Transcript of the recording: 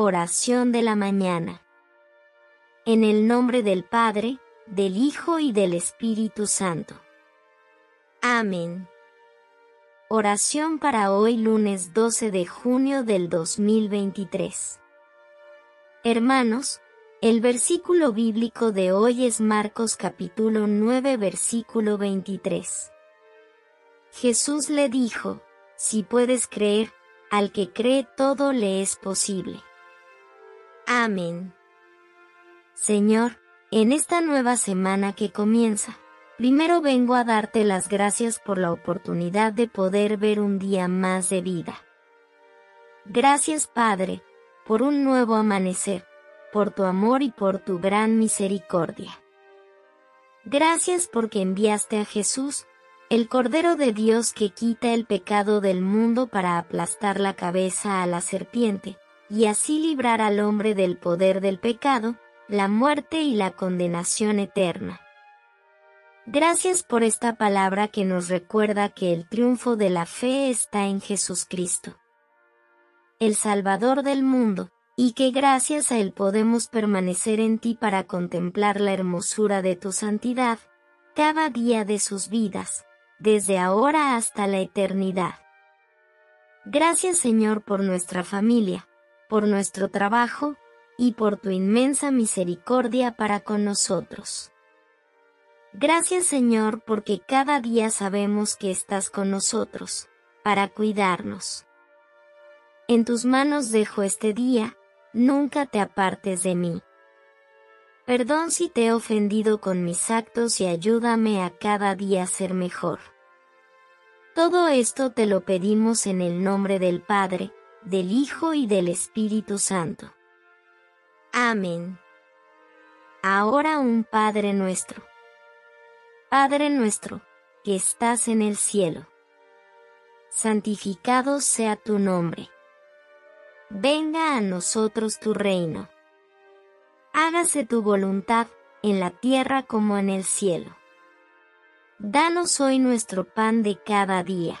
Oración de la mañana. En el nombre del Padre, del Hijo y del Espíritu Santo. Amén. Oración para hoy lunes 12 de junio del 2023. Hermanos, el versículo bíblico de hoy es Marcos capítulo 9 versículo 23. Jesús le dijo, si puedes creer, al que cree todo le es posible. Amén. Señor, en esta nueva semana que comienza, primero vengo a darte las gracias por la oportunidad de poder ver un día más de vida. Gracias Padre, por un nuevo amanecer, por tu amor y por tu gran misericordia. Gracias porque enviaste a Jesús, el Cordero de Dios que quita el pecado del mundo para aplastar la cabeza a la serpiente, y así librar al hombre del poder del pecado, la muerte y la condenación eterna. Gracias por esta palabra que nos recuerda que el triunfo de la fe está en Jesucristo, el Salvador del mundo, y que gracias a Él podemos permanecer en ti para contemplar la hermosura de tu santidad, cada día de sus vidas, desde ahora hasta la eternidad. Gracias Señor por nuestra familia, por nuestro trabajo y por tu inmensa misericordia para con nosotros. Gracias Señor porque cada día sabemos que estás con nosotros, para cuidarnos. En tus manos dejo este día, nunca te apartes de mí. Perdón si te he ofendido con mis actos y ayúdame a cada día ser mejor. Todo esto te lo pedimos en el nombre del Padre, del Hijo y del Espíritu Santo. Amén. Ahora un Padre nuestro. Padre nuestro, que estás en el cielo. Santificado sea tu nombre. Venga a nosotros tu reino. Hágase tu voluntad, en la tierra como en el cielo. Danos hoy nuestro pan de cada día